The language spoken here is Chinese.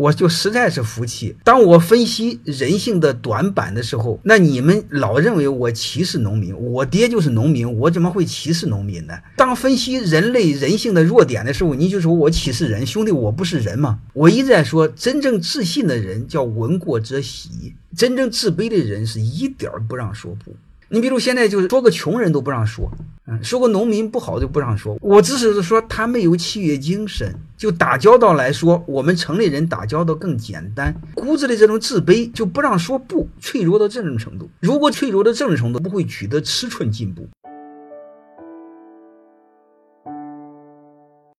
我就实在是服气。当我分析人性的短板的时候，那你们老认为我歧视农民，我爹就是农民，我怎么会歧视农民呢？当分析人类人性的弱点的时候，你就说我歧视人，兄弟，我不是人吗？我一直在说，真正自信的人叫闻过则喜，真正自卑的人是一点儿不让说不。你比如现在就是说个穷人都不让说，嗯，说个农民不好就不让说。我只是说他没有契约精神，就打交道来说，我们城里人打交道更简单。骨子里这种自卑就不让说不，脆弱到这种程度。如果脆弱到这种程度，不会取得尺寸进步。